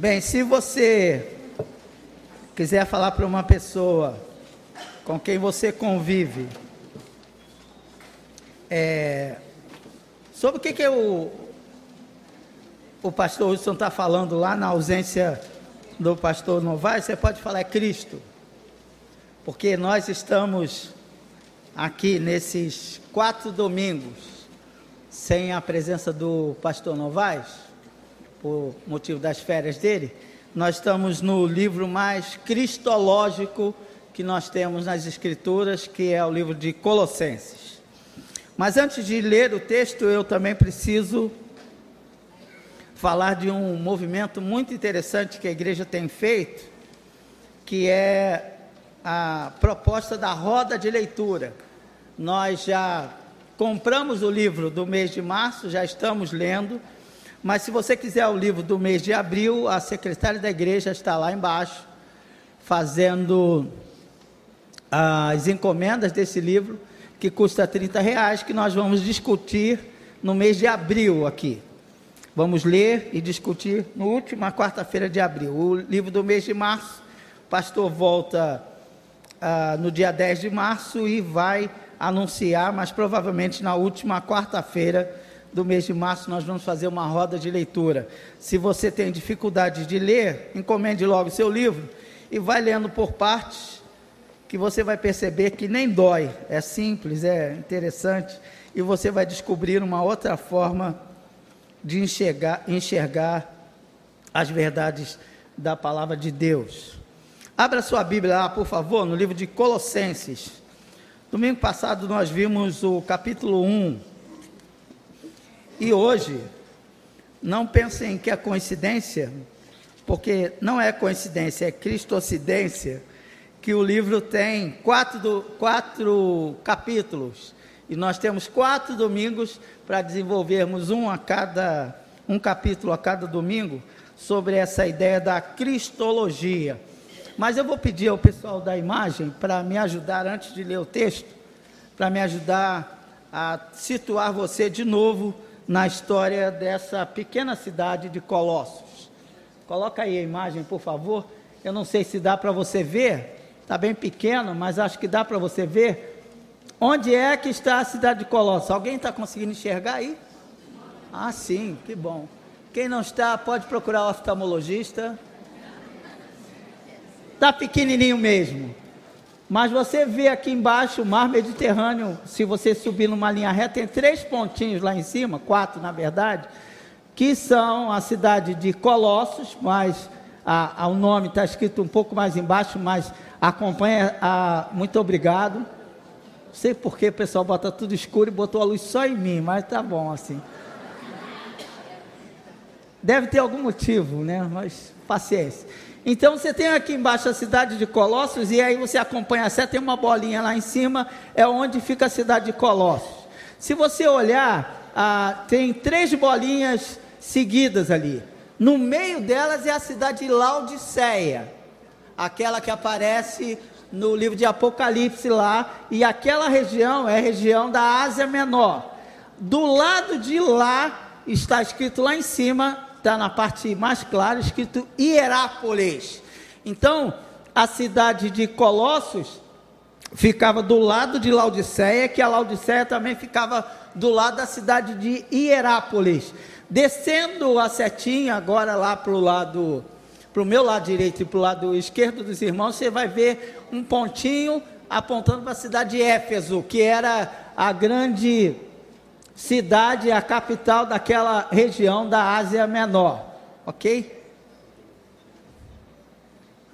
Bem, se você quiser falar para uma pessoa com quem você convive, é, sobre o que, que o, o pastor Wilson está falando lá na ausência do pastor Novaes, você pode falar é Cristo. Porque nós estamos aqui nesses quatro domingos sem a presença do pastor Novaes, por motivo das férias dele, nós estamos no livro mais cristológico que nós temos nas Escrituras, que é o livro de Colossenses. Mas antes de ler o texto, eu também preciso falar de um movimento muito interessante que a igreja tem feito, que é a proposta da roda de leitura. Nós já compramos o livro do mês de março, já estamos lendo, mas se você quiser o livro do mês de abril, a secretária da igreja está lá embaixo, fazendo as encomendas desse livro, que custa 30 reais, que nós vamos discutir no mês de abril aqui. Vamos ler e discutir na última quarta-feira de abril. O livro do mês de março, o pastor volta ah, no dia 10 de março e vai anunciar, mas provavelmente na última quarta-feira do mês de março nós vamos fazer uma roda de leitura. Se você tem dificuldade de ler, encomende logo seu livro e vai lendo por partes, que você vai perceber que nem dói, é simples, é interessante e você vai descobrir uma outra forma de enxergar, enxergar as verdades da palavra de Deus. Abra sua Bíblia lá, por favor, no livro de Colossenses. Domingo passado nós vimos o capítulo 1. E hoje, não pensem que é coincidência, porque não é coincidência, é cristocidência, que o livro tem quatro, quatro capítulos. E nós temos quatro domingos para desenvolvermos um a cada um capítulo a cada domingo sobre essa ideia da cristologia. Mas eu vou pedir ao pessoal da imagem para me ajudar antes de ler o texto, para me ajudar a situar você de novo na história dessa pequena cidade de Colossos. Coloca aí a imagem, por favor. Eu não sei se dá para você ver, está bem pequeno, mas acho que dá para você ver Onde é que está a cidade de Colossos? Alguém está conseguindo enxergar aí? Ah, sim, que bom. Quem não está, pode procurar o oftalmologista. Está pequenininho mesmo. Mas você vê aqui embaixo o mar Mediterrâneo, se você subir numa linha reta, tem três pontinhos lá em cima, quatro na verdade, que são a cidade de Colossos, mas a, a, o nome está escrito um pouco mais embaixo, mas acompanha a. Muito obrigado não sei por que o pessoal bota tudo escuro e botou a luz só em mim, mas tá bom assim. Deve ter algum motivo, né? Mas paciência. Então você tem aqui embaixo a cidade de Colossos e aí você acompanha a seta, tem uma bolinha lá em cima, é onde fica a cidade de Colossos. Se você olhar, ah, tem três bolinhas seguidas ali. No meio delas é a cidade de Laodiceia, aquela que aparece no livro de Apocalipse lá, e aquela região é a região da Ásia Menor. Do lado de lá está escrito lá em cima, está na parte mais clara, escrito Hierápolis. Então, a cidade de Colossos ficava do lado de Laodiceia, que a Laodiceia também ficava do lado da cidade de Hierápolis. Descendo a setinha agora lá para o lado para o meu lado direito e para o lado esquerdo dos irmãos, você vai ver um pontinho apontando para a cidade de Éfeso, que era a grande cidade, a capital daquela região da Ásia Menor. Ok?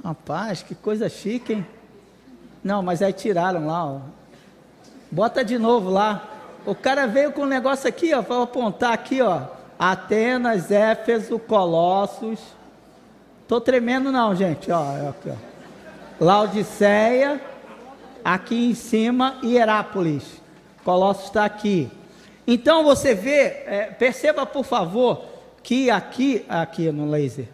Rapaz, que coisa chique, hein? Não, mas aí tiraram lá, ó. Bota de novo lá. O cara veio com um negócio aqui, ó, para apontar aqui, ó. Atenas, Éfeso, Colossos. Tô tremendo não, gente. Ó, aqui, ó. Laodiceia, aqui em cima, Hierápolis. Colossos está aqui. Então você vê, é, perceba por favor, que aqui, aqui no laser.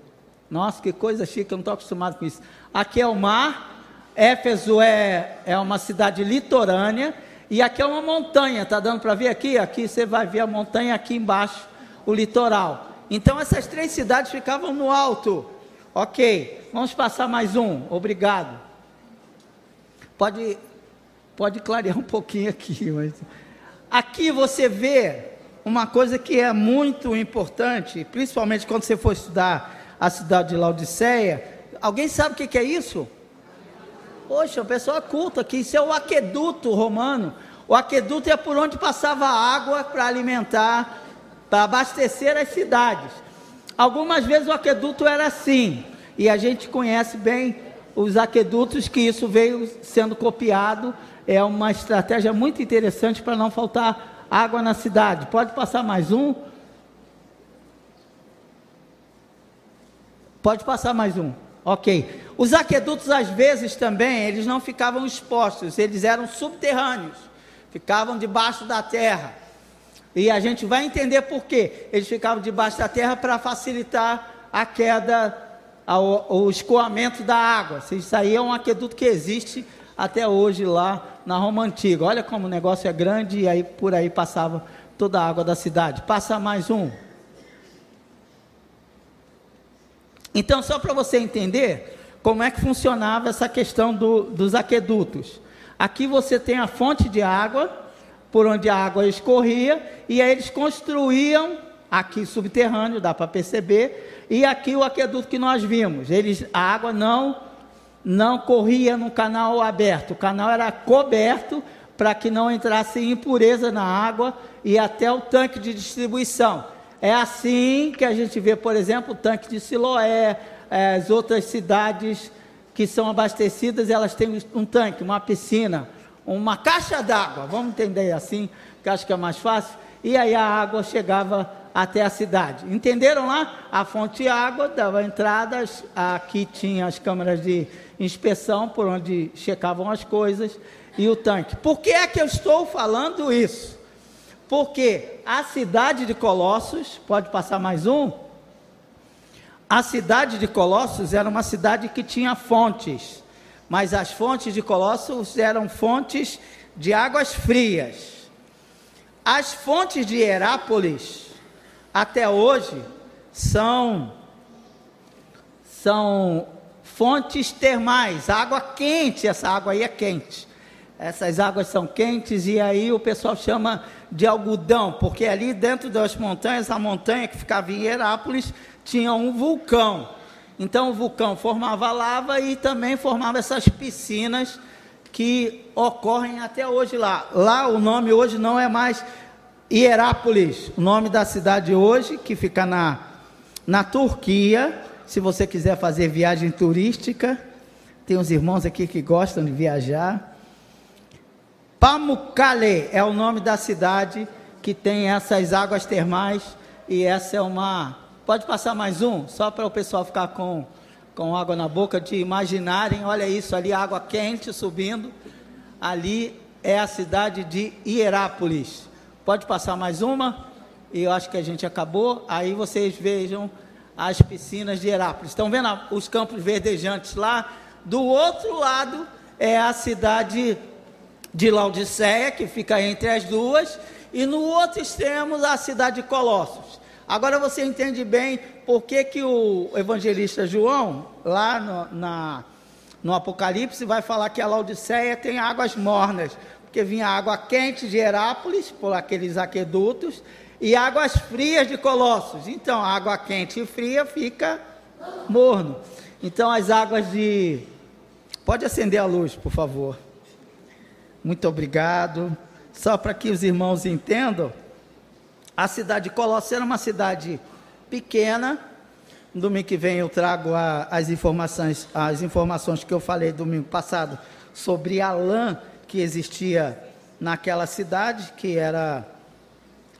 Nossa, que coisa chique, eu não estou acostumado com isso. Aqui é o mar, Éfeso é, é uma cidade litorânea, e aqui é uma montanha, tá dando para ver aqui? Aqui você vai ver a montanha aqui embaixo, o litoral. Então essas três cidades ficavam no alto Ok, vamos passar mais um. Obrigado. Pode, pode clarear um pouquinho aqui, mas aqui você vê uma coisa que é muito importante, principalmente quando você for estudar a cidade de Laodiceia. Alguém sabe o que é isso? Poxa, o pessoal é culto aqui. Isso é o aqueduto romano. O aqueduto é por onde passava água para alimentar, para abastecer as cidades. Algumas vezes o aqueduto era assim, e a gente conhece bem os aquedutos que isso veio sendo copiado. É uma estratégia muito interessante para não faltar água na cidade. Pode passar mais um? Pode passar mais um. Ok. Os aquedutos, às vezes, também, eles não ficavam expostos, eles eram subterrâneos, ficavam debaixo da terra. E a gente vai entender por quê. Eles ficavam debaixo da terra para facilitar a queda, o escoamento da água. Isso aí é um aqueduto que existe até hoje lá na Roma Antiga. Olha como o negócio é grande e aí por aí passava toda a água da cidade. Passa mais um. Então, só para você entender como é que funcionava essa questão do, dos aquedutos. Aqui você tem a fonte de água, por onde a água escorria, e aí eles construíam, aqui subterrâneo, dá para perceber, e aqui o aqueduto que nós vimos. Eles, a água não, não corria no canal aberto, o canal era coberto para que não entrasse impureza na água e até o tanque de distribuição. É assim que a gente vê, por exemplo, o tanque de Siloé, eh, as outras cidades que são abastecidas, elas têm um tanque, uma piscina, uma caixa d'água, vamos entender assim, que acho que é mais fácil, e aí a água chegava até a cidade. Entenderam lá? A fonte de água dava entradas, aqui tinha as câmeras de inspeção por onde checavam as coisas e o tanque. Por que é que eu estou falando isso? Porque a cidade de Colossos, pode passar mais um? A cidade de Colossos era uma cidade que tinha fontes, mas as fontes de Colossos eram fontes de águas frias. As fontes de Herápolis, até hoje, são, são fontes termais, água quente, essa água aí é quente. Essas águas são quentes e aí o pessoal chama de algodão, porque ali dentro das montanhas, a montanha que ficava em Herápolis, tinha um vulcão. Então o vulcão formava lava e também formava essas piscinas que ocorrem até hoje lá. Lá o nome hoje não é mais Hierápolis, o nome da cidade hoje, que fica na, na Turquia. Se você quiser fazer viagem turística, tem uns irmãos aqui que gostam de viajar. Pamukkale é o nome da cidade que tem essas águas termais e essa é uma. Pode passar mais um, só para o pessoal ficar com, com água na boca, de imaginarem. Olha isso ali, água quente subindo. Ali é a cidade de Hierápolis. Pode passar mais uma? E eu acho que a gente acabou. Aí vocês vejam as piscinas de Hierápolis. Estão vendo os campos verdejantes lá? Do outro lado é a cidade de Laodiceia, que fica entre as duas, e no outro extremo a cidade de Colossos. Agora você entende bem por que, que o evangelista João, lá no, na, no Apocalipse, vai falar que a Laodiceia tem águas mornas, porque vinha água quente de Herápolis, por aqueles aquedutos, e águas frias de Colossos. Então, água quente e fria fica morno. Então, as águas de. Pode acender a luz, por favor. Muito obrigado. Só para que os irmãos entendam, a cidade de Colossos era uma cidade pequena. No domingo que vem eu trago a, as informações, as informações que eu falei domingo passado sobre a lã que existia naquela cidade, que era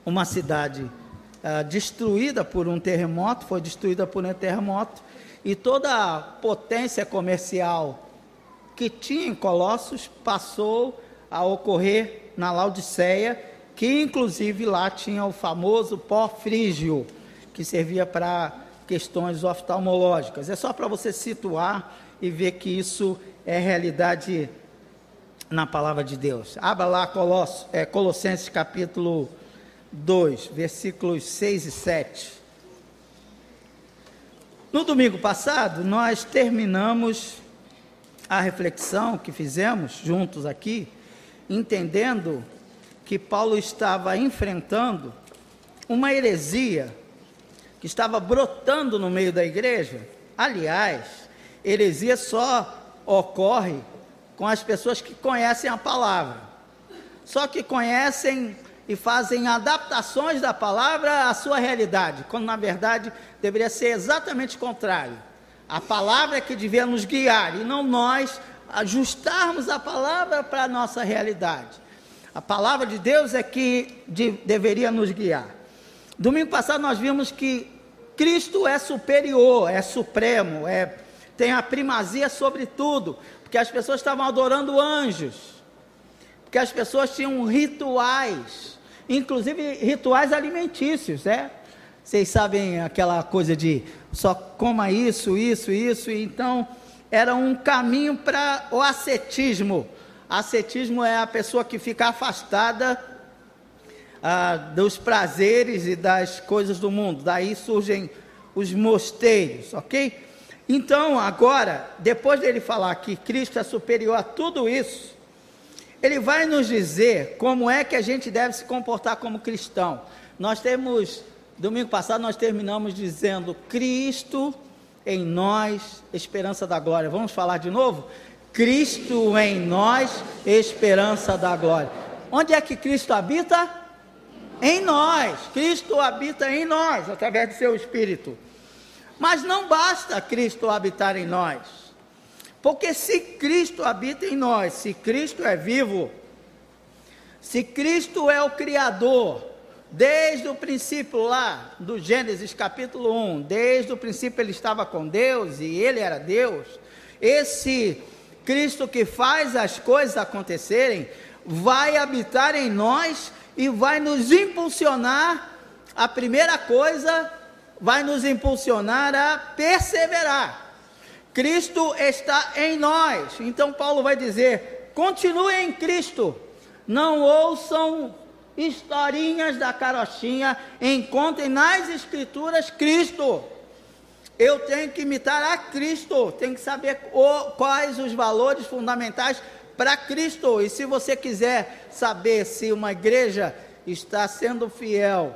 uma cidade uh, destruída por um terremoto, foi destruída por um terremoto, e toda a potência comercial que tinha em Colossos passou a ocorrer na Laodiceia, que inclusive lá tinha o famoso pó frígio, que servia para questões oftalmológicas. É só para você situar e ver que isso é realidade na palavra de Deus. Abra lá é, Colossenses capítulo 2, versículos 6 e 7. No domingo passado, nós terminamos a reflexão que fizemos juntos aqui, entendendo que Paulo estava enfrentando uma heresia que estava brotando no meio da igreja. Aliás, heresia só ocorre com as pessoas que conhecem a palavra. Só que conhecem e fazem adaptações da palavra à sua realidade, quando na verdade deveria ser exatamente o contrário. A palavra é que devia nos guiar e não nós ajustarmos a palavra para a nossa realidade. A palavra de Deus é que de, deveria nos guiar. Domingo passado nós vimos que Cristo é superior, é supremo, é, tem a primazia sobre tudo, porque as pessoas estavam adorando anjos, porque as pessoas tinham rituais inclusive rituais alimentícios, né? Vocês sabem aquela coisa de só coma isso, isso, isso, então era um caminho para o ascetismo. Ascetismo é a pessoa que fica afastada ah, dos prazeres e das coisas do mundo. Daí surgem os mosteiros, ok? Então, agora, depois dele falar que Cristo é superior a tudo isso, ele vai nos dizer como é que a gente deve se comportar como cristão. Nós temos, domingo passado, nós terminamos dizendo Cristo em nós, esperança da glória. Vamos falar de novo? Cristo em nós, esperança da glória. Onde é que Cristo habita? Em nós. Cristo habita em nós, através do seu Espírito. Mas não basta Cristo habitar em nós. Porque se Cristo habita em nós, se Cristo é vivo, se Cristo é o Criador, desde o princípio lá do Gênesis capítulo 1, desde o princípio ele estava com Deus e ele era Deus, esse Cristo que faz as coisas acontecerem, vai habitar em nós e vai nos impulsionar. A primeira coisa, vai nos impulsionar a perseverar. Cristo está em nós. Então Paulo vai dizer: continue em Cristo. Não ouçam historinhas da carochinha, encontrem nas escrituras Cristo. Eu tenho que imitar a Cristo, tenho que saber o, quais os valores fundamentais para Cristo. E se você quiser saber se uma igreja está sendo fiel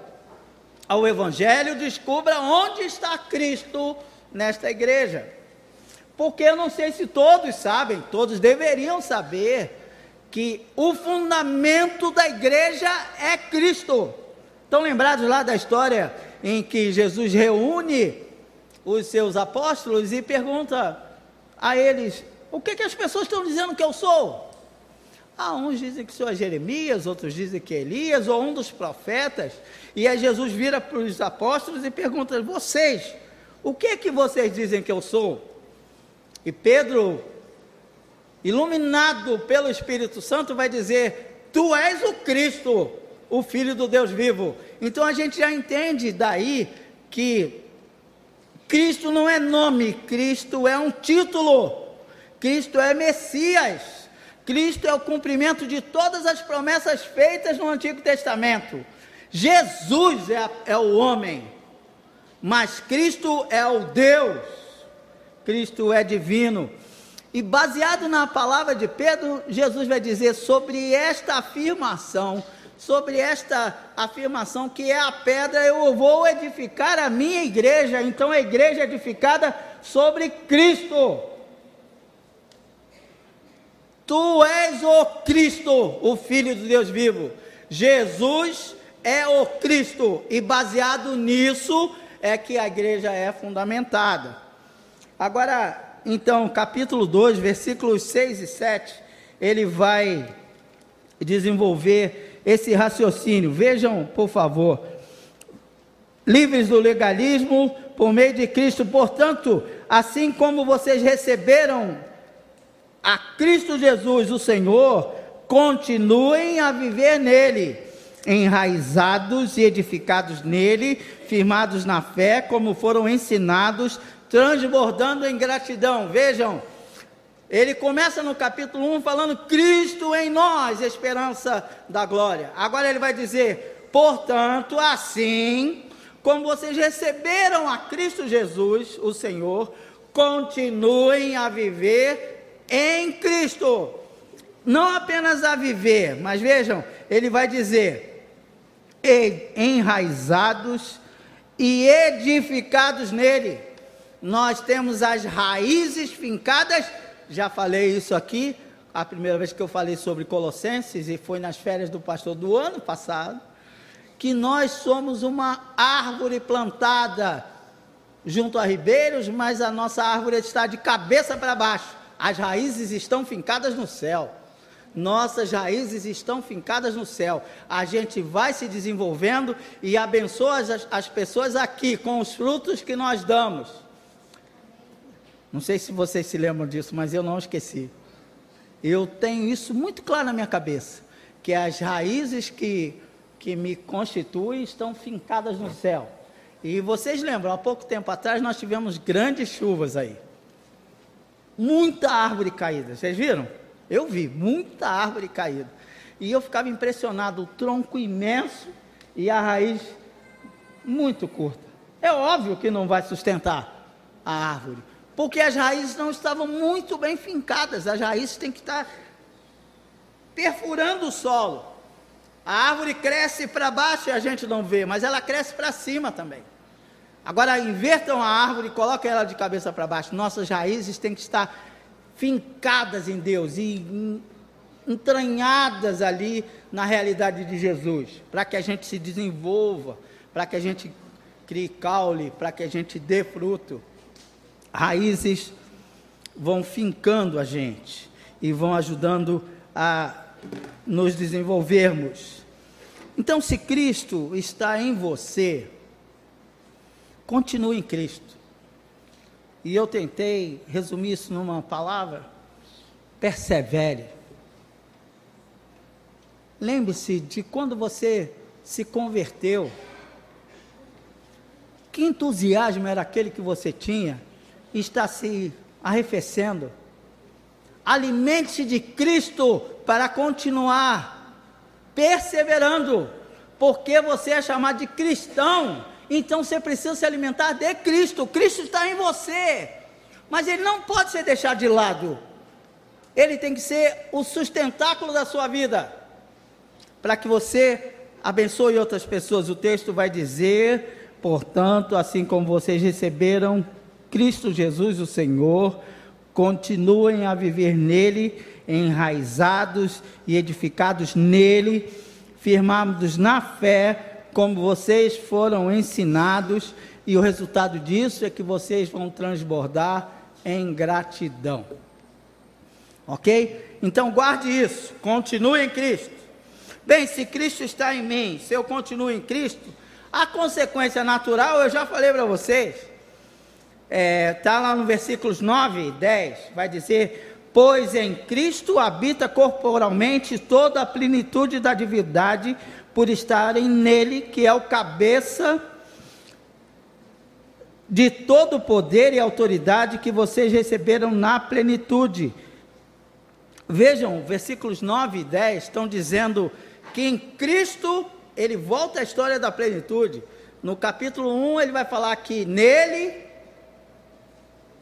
ao Evangelho, descubra onde está Cristo nesta igreja. Porque eu não sei se todos sabem, todos deveriam saber que o fundamento da igreja é Cristo. Estão lembrados lá da história em que Jesus reúne os seus apóstolos e pergunta a eles: o que, que as pessoas estão dizendo que eu sou? Ah, uns dizem que sou Jeremias, outros dizem que é Elias, ou um dos profetas. E aí Jesus vira para os apóstolos e pergunta: vocês, o que que vocês dizem que eu sou? E Pedro, iluminado pelo Espírito Santo, vai dizer: Tu és o Cristo, o Filho do Deus vivo. Então a gente já entende daí que Cristo não é nome, Cristo é um título, Cristo é Messias, Cristo é o cumprimento de todas as promessas feitas no Antigo Testamento. Jesus é, é o homem, mas Cristo é o Deus. Cristo é divino. E baseado na palavra de Pedro, Jesus vai dizer sobre esta afirmação, sobre esta afirmação que é a pedra, eu vou edificar a minha igreja. Então a igreja é edificada sobre Cristo. Tu és o Cristo, o Filho de Deus vivo. Jesus é o Cristo, e baseado nisso é que a igreja é fundamentada. Agora, então, capítulo 2, versículos 6 e 7, ele vai desenvolver esse raciocínio. Vejam, por favor. Livres do legalismo por meio de Cristo, portanto, assim como vocês receberam a Cristo Jesus, o Senhor, continuem a viver nele, enraizados e edificados nele, firmados na fé, como foram ensinados transbordando em gratidão. Vejam, ele começa no capítulo 1 falando Cristo em nós, esperança da glória. Agora ele vai dizer, portanto, assim como vocês receberam a Cristo Jesus, o Senhor, continuem a viver em Cristo. Não apenas a viver, mas vejam, ele vai dizer: enraizados e edificados nele. Nós temos as raízes fincadas, já falei isso aqui, a primeira vez que eu falei sobre Colossenses, e foi nas férias do pastor do ano passado, que nós somos uma árvore plantada junto a ribeiros, mas a nossa árvore está de cabeça para baixo. As raízes estão fincadas no céu. Nossas raízes estão fincadas no céu. A gente vai se desenvolvendo e abençoa as, as pessoas aqui com os frutos que nós damos. Não sei se vocês se lembram disso, mas eu não esqueci. Eu tenho isso muito claro na minha cabeça, que as raízes que, que me constituem estão fincadas no céu. E vocês lembram, há pouco tempo atrás nós tivemos grandes chuvas aí. Muita árvore caída, vocês viram? Eu vi, muita árvore caída. E eu ficava impressionado, o tronco imenso e a raiz muito curta. É óbvio que não vai sustentar a árvore, porque as raízes não estavam muito bem fincadas, as raízes têm que estar perfurando o solo. A árvore cresce para baixo e a gente não vê, mas ela cresce para cima também. Agora invertam a árvore e coloquem ela de cabeça para baixo. Nossas raízes têm que estar fincadas em Deus e entranhadas ali na realidade de Jesus, para que a gente se desenvolva, para que a gente crie caule, para que a gente dê fruto raízes vão fincando a gente e vão ajudando a nos desenvolvermos. Então, se Cristo está em você, continue em Cristo. E eu tentei resumir isso numa palavra: persevere. Lembre-se de quando você se converteu. Que entusiasmo era aquele que você tinha está se arrefecendo. Alimente-se de Cristo para continuar perseverando, porque você é chamado de cristão, então você precisa se alimentar de Cristo. Cristo está em você, mas ele não pode ser deixado de lado. Ele tem que ser o sustentáculo da sua vida, para que você abençoe outras pessoas. O texto vai dizer, portanto, assim como vocês receberam Cristo Jesus, o Senhor, continuem a viver nele, enraizados e edificados nele, firmados na fé, como vocês foram ensinados, e o resultado disso é que vocês vão transbordar em gratidão. Ok? Então guarde isso, continue em Cristo. Bem, se Cristo está em mim, se eu continuo em Cristo, a consequência natural eu já falei para vocês está é, tá lá no versículos 9 e 10, vai dizer: Pois em Cristo habita corporalmente toda a plenitude da divindade, por estarem nele, que é o cabeça de todo o poder e autoridade que vocês receberam na plenitude. Vejam, versículos 9 e 10 estão dizendo que em Cristo ele volta à história da plenitude. No capítulo 1 ele vai falar que nele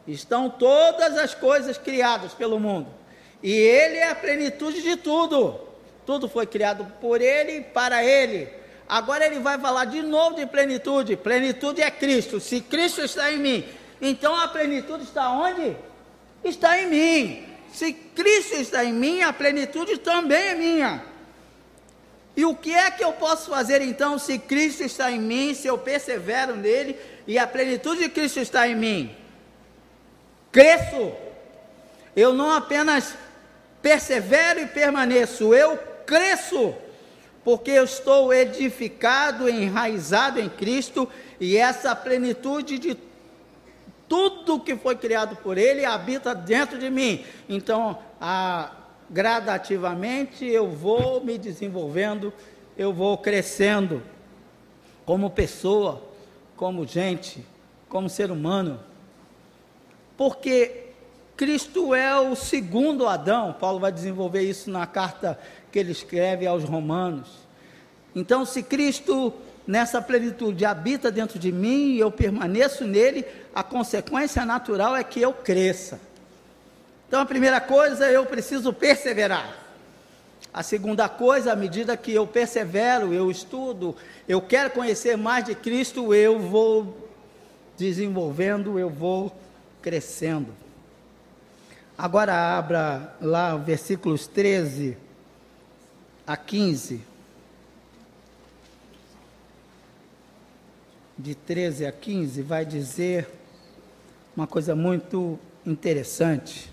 estão todas as coisas criadas pelo mundo. E Ele é a plenitude de tudo. Tudo foi criado por Ele e para Ele. Agora Ele vai falar de novo de plenitude. Plenitude é Cristo. Se Cristo está em mim, então a plenitude está onde? Está em mim. Se Cristo está em mim, a plenitude também é minha. E o que é que eu posso fazer então se Cristo está em mim, se eu persevero nele e a plenitude de Cristo está em mim? Cresço. Eu não apenas persevero e permaneço, eu cresço, porque eu estou edificado, enraizado em Cristo, e essa plenitude de tudo que foi criado por Ele habita dentro de mim. Então, a, gradativamente eu vou me desenvolvendo, eu vou crescendo como pessoa, como gente, como ser humano porque Cristo é o segundo Adão. Paulo vai desenvolver isso na carta que ele escreve aos Romanos. Então, se Cristo nessa plenitude habita dentro de mim e eu permaneço nele, a consequência natural é que eu cresça. Então a primeira coisa, eu preciso perseverar. A segunda coisa, à medida que eu persevero, eu estudo, eu quero conhecer mais de Cristo, eu vou desenvolvendo, eu vou crescendo. Agora abra lá versículos 13 a 15. De 13 a 15 vai dizer uma coisa muito interessante.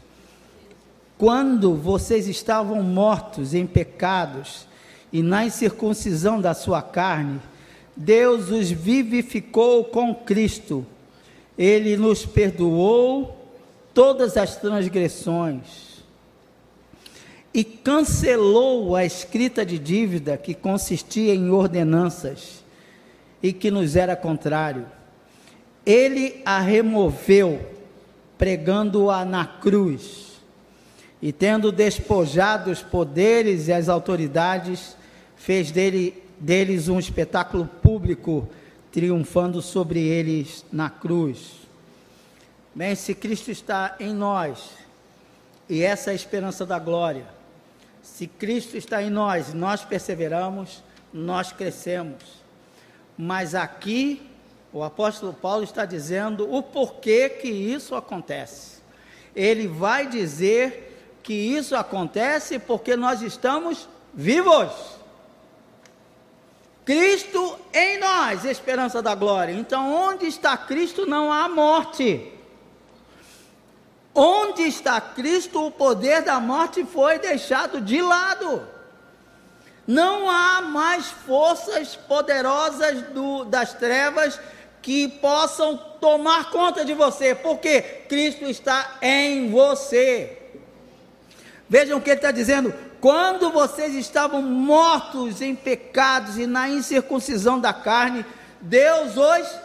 Quando vocês estavam mortos em pecados e na incircuncisão da sua carne, Deus os vivificou com Cristo. Ele nos perdoou todas as transgressões e cancelou a escrita de dívida que consistia em ordenanças e que nos era contrário. Ele a removeu, pregando-a na cruz, e tendo despojado os poderes e as autoridades, fez dele, deles um espetáculo público, triunfando sobre eles na cruz. Bem, se Cristo está em nós, e essa é a esperança da glória, se Cristo está em nós, nós perseveramos, nós crescemos. Mas aqui, o apóstolo Paulo está dizendo o porquê que isso acontece. Ele vai dizer que isso acontece porque nós estamos vivos. Cristo em nós, esperança da glória. Então, onde está Cristo, não há morte. Onde está Cristo, o poder da morte foi deixado de lado. Não há mais forças poderosas do, das trevas que possam tomar conta de você, porque Cristo está em você. Vejam o que ele está dizendo: quando vocês estavam mortos em pecados e na incircuncisão da carne, Deus os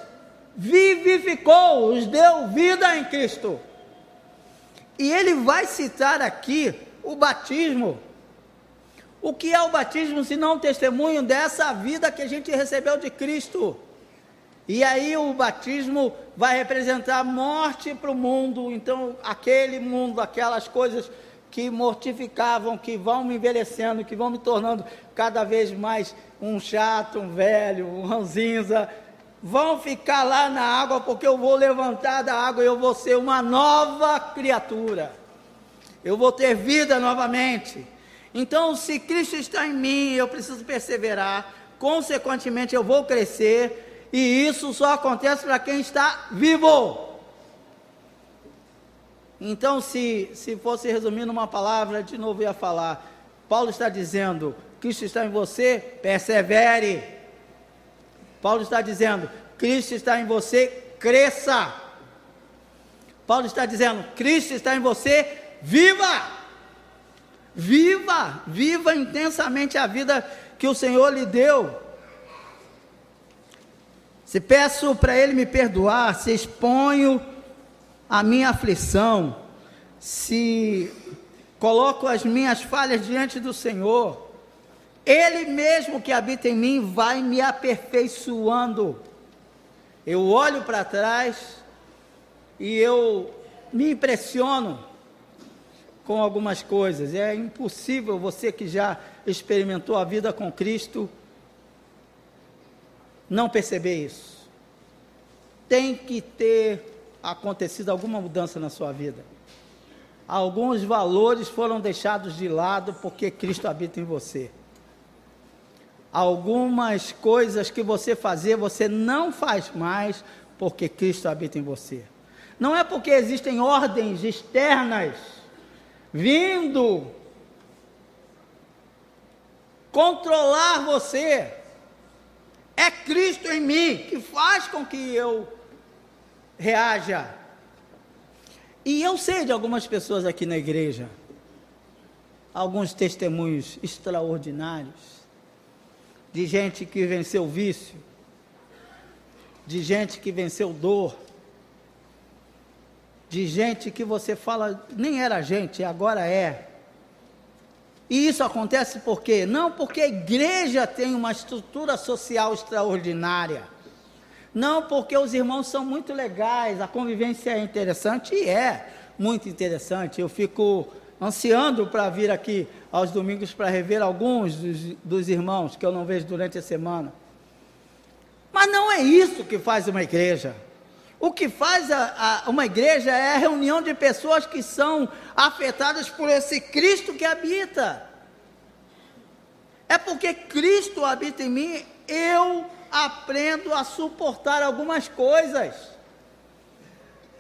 vivificou, os deu vida em Cristo. E ele vai citar aqui o batismo. O que é o batismo se não um testemunho dessa vida que a gente recebeu de Cristo? E aí o batismo vai representar morte para o mundo, então aquele mundo, aquelas coisas que mortificavam, que vão me envelhecendo, que vão me tornando cada vez mais um chato, um velho, um ranzinza, vão ficar lá na água, porque eu vou levantar da água e eu vou ser uma nova criatura. Eu vou ter vida novamente. Então, se Cristo está em mim, eu preciso perseverar, consequentemente, eu vou crescer, e isso só acontece para quem está vivo. Então, se, se fosse resumir numa palavra, de novo ia falar: Paulo está dizendo, Cristo está em você, persevere. Paulo está dizendo: Cristo está em você, cresça. Paulo está dizendo: Cristo está em você, viva. Viva, viva intensamente a vida que o Senhor lhe deu. Se peço para Ele me perdoar, se exponho a minha aflição, se coloco as minhas falhas diante do Senhor, ele mesmo que habita em mim vai me aperfeiçoando. Eu olho para trás e eu me impressiono com algumas coisas. É impossível você que já experimentou a vida com Cristo não perceber isso. Tem que ter acontecido alguma mudança na sua vida. Alguns valores foram deixados de lado porque Cristo habita em você algumas coisas que você fazia, você não faz mais porque Cristo habita em você. Não é porque existem ordens externas vindo controlar você. É Cristo em mim que faz com que eu reaja. E eu sei de algumas pessoas aqui na igreja, alguns testemunhos extraordinários, de gente que venceu vício, de gente que venceu dor, de gente que você fala, nem era gente, agora é. E isso acontece por quê? Não porque a igreja tem uma estrutura social extraordinária. Não porque os irmãos são muito legais, a convivência é interessante e é muito interessante. Eu fico ansiando para vir aqui aos domingos para rever alguns dos, dos irmãos que eu não vejo durante a semana. Mas não é isso que faz uma igreja. O que faz a, a, uma igreja é a reunião de pessoas que são afetadas por esse Cristo que habita. É porque Cristo habita em mim, eu aprendo a suportar algumas coisas.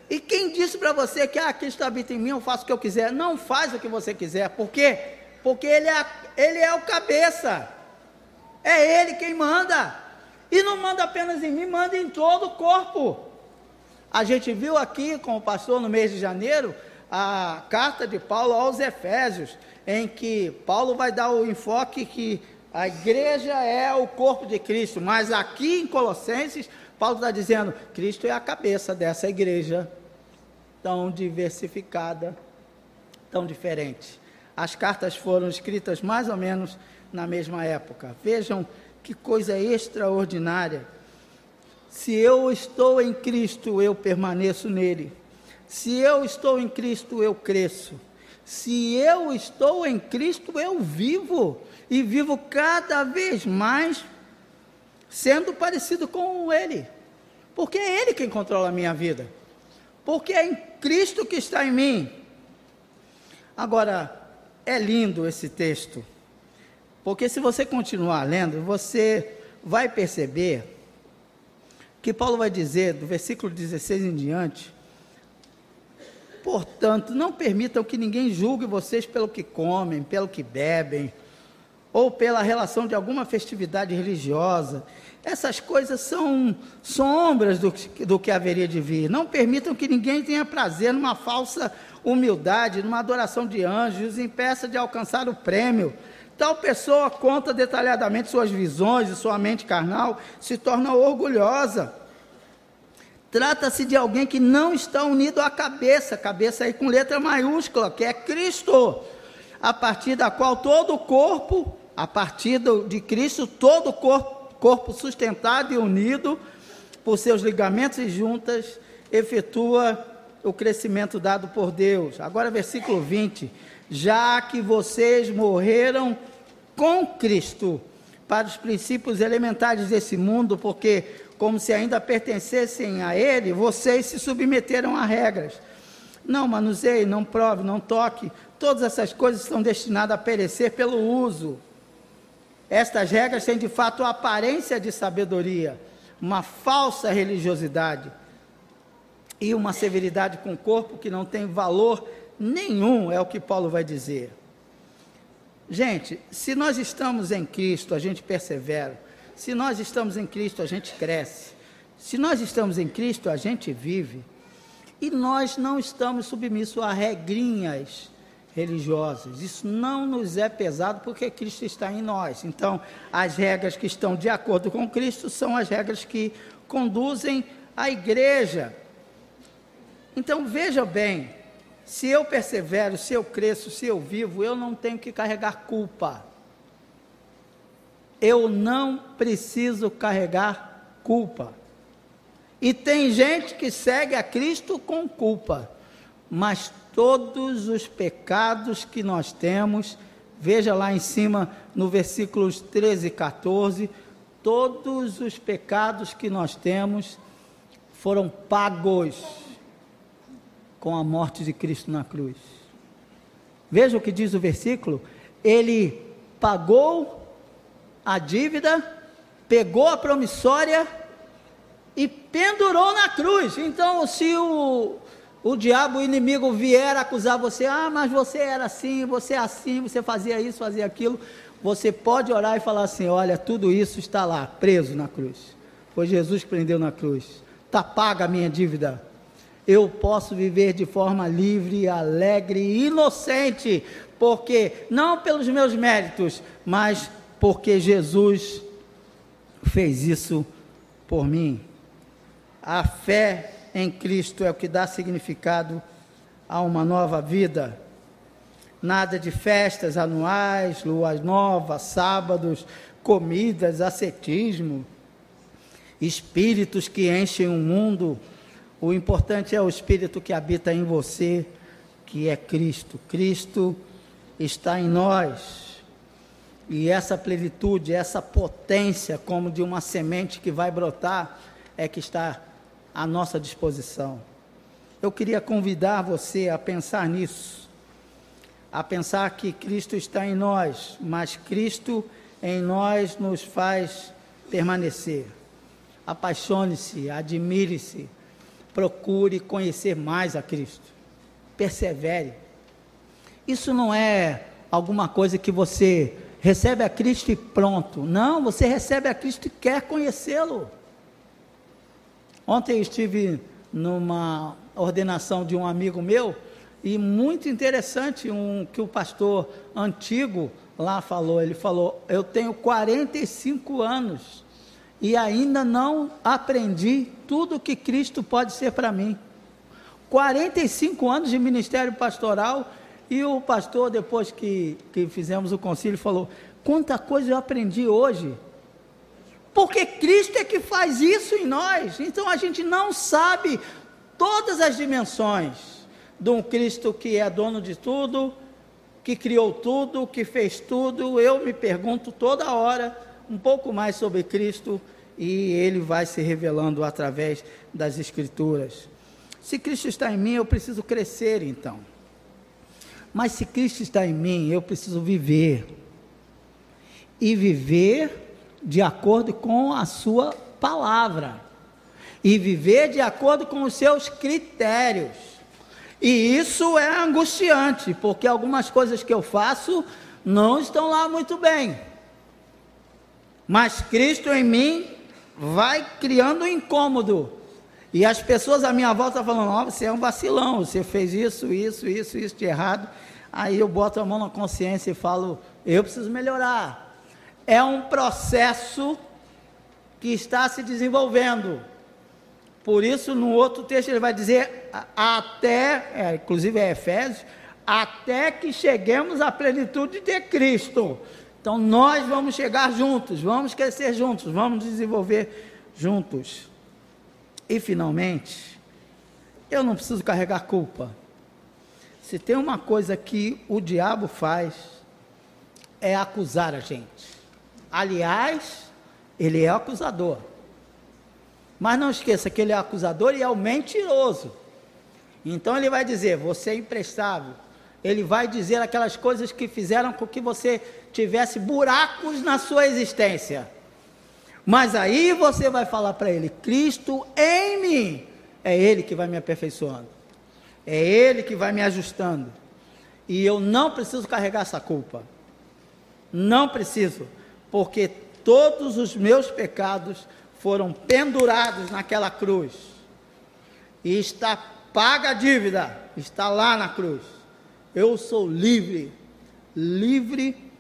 E quem disse para você que ah, Cristo habita em mim, eu faço o que eu quiser? Não faz o que você quiser. Por quê? Porque Ele é, ele é o cabeça. É Ele quem manda. E não manda apenas em mim, manda em todo o corpo. A gente viu aqui com o pastor no mês de janeiro a carta de Paulo aos Efésios, em que Paulo vai dar o enfoque que a igreja é o corpo de Cristo, mas aqui em Colossenses, Paulo está dizendo: Cristo é a cabeça dessa igreja tão diversificada, tão diferente. As cartas foram escritas mais ou menos na mesma época. Vejam que coisa extraordinária. Se eu estou em Cristo, eu permaneço nele. Se eu estou em Cristo, eu cresço. Se eu estou em Cristo, eu vivo. E vivo cada vez mais sendo parecido com Ele. Porque é Ele quem controla a minha vida. Porque é em Cristo que está em mim. Agora, é lindo esse texto. Porque se você continuar lendo, você vai perceber que Paulo vai dizer, do versículo 16 em diante, portanto, não permitam que ninguém julgue vocês pelo que comem, pelo que bebem, ou pela relação de alguma festividade religiosa. Essas coisas são sombras do, do que haveria de vir. Não permitam que ninguém tenha prazer numa falsa humildade, numa adoração de anjos, impeça de alcançar o prêmio. Tal pessoa conta detalhadamente suas visões e sua mente carnal se torna orgulhosa. Trata-se de alguém que não está unido à cabeça, cabeça aí com letra maiúscula, que é Cristo, a partir da qual todo o corpo, a partir de Cristo, todo o corpo, corpo sustentado e unido por seus ligamentos e juntas, efetua o crescimento dado por Deus. Agora, versículo 20: Já que vocês morreram com Cristo para os princípios elementares desse mundo, porque, como se ainda pertencessem a Ele, vocês se submeteram a regras. Não manuseie, não prove, não toque, todas essas coisas estão destinadas a perecer pelo uso. Estas regras têm de fato a aparência de sabedoria, uma falsa religiosidade e uma severidade com o corpo que não tem valor nenhum, é o que Paulo vai dizer. Gente, se nós estamos em Cristo, a gente persevera. Se nós estamos em Cristo, a gente cresce. Se nós estamos em Cristo, a gente vive. E nós não estamos submissos a regrinhas religiosas. Isso não nos é pesado porque Cristo está em nós. Então, as regras que estão de acordo com Cristo são as regras que conduzem a igreja. Então, veja bem, se eu persevero, se eu cresço, se eu vivo, eu não tenho que carregar culpa. Eu não preciso carregar culpa. E tem gente que segue a Cristo com culpa, mas todos os pecados que nós temos, veja lá em cima no versículos 13 e 14, todos os pecados que nós temos foram pagos com a morte de Cristo na cruz. Veja o que diz o versículo: ele pagou a dívida, pegou a promissória e pendurou na cruz. Então, se o, o diabo, o inimigo, vier acusar você, ah, mas você era assim, você é assim, você fazia isso, fazia aquilo, você pode orar e falar assim: olha, tudo isso está lá, preso na cruz. Foi Jesus que prendeu na cruz. Está paga a minha dívida eu posso viver de forma livre, alegre e inocente, porque não pelos meus méritos, mas porque Jesus fez isso por mim. A fé em Cristo é o que dá significado a uma nova vida. Nada de festas anuais, luas novas, sábados, comidas, ascetismo, espíritos que enchem o mundo. O importante é o espírito que habita em você, que é Cristo. Cristo está em nós. E essa plenitude, essa potência, como de uma semente que vai brotar, é que está à nossa disposição. Eu queria convidar você a pensar nisso, a pensar que Cristo está em nós, mas Cristo em nós nos faz permanecer. Apaixone-se, admire-se, procure conhecer mais a Cristo. Persevere. Isso não é alguma coisa que você recebe a Cristo e pronto. Não, você recebe a Cristo e quer conhecê-lo. Ontem eu estive numa ordenação de um amigo meu e muito interessante um que o pastor antigo lá falou. Ele falou: Eu tenho 45 anos e ainda não aprendi tudo que Cristo pode ser para mim. 45 anos de ministério pastoral e o pastor, depois que, que fizemos o concílio, falou: Quanta coisa eu aprendi hoje. Porque Cristo é que faz isso em nós. Então a gente não sabe todas as dimensões de um Cristo que é dono de tudo, que criou tudo, que fez tudo. Eu me pergunto toda hora um pouco mais sobre Cristo e ele vai se revelando através das Escrituras. Se Cristo está em mim, eu preciso crescer então. Mas se Cristo está em mim, eu preciso viver. E viver de acordo com a Sua palavra. E viver de acordo com os seus critérios. E isso é angustiante, porque algumas coisas que eu faço não estão lá muito bem. Mas Cristo em mim vai criando um incômodo. E as pessoas à minha volta falando: oh, você é um vacilão, você fez isso, isso, isso, isso de errado. Aí eu boto a mão na consciência e falo: eu preciso melhorar. É um processo que está se desenvolvendo. Por isso, no outro texto, ele vai dizer, até, é, inclusive é Efésios, até que cheguemos à plenitude de Cristo. Então, nós vamos chegar juntos, vamos crescer juntos, vamos desenvolver juntos. E, finalmente, eu não preciso carregar culpa. Se tem uma coisa que o diabo faz, é acusar a gente. Aliás, ele é acusador. Mas não esqueça que ele é acusador e é o mentiroso. Então ele vai dizer: você é imprestável. Ele vai dizer aquelas coisas que fizeram com que você tivesse buracos na sua existência. Mas aí você vai falar para ele: Cristo em mim. É Ele que vai me aperfeiçoando. É Ele que vai me ajustando. E eu não preciso carregar essa culpa. Não preciso. Porque todos os meus pecados foram pendurados naquela cruz. E está paga a dívida, está lá na cruz. Eu sou livre, livre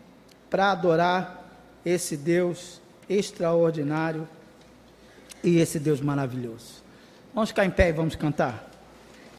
para adorar esse Deus extraordinário e esse Deus maravilhoso. Vamos ficar em pé e vamos cantar.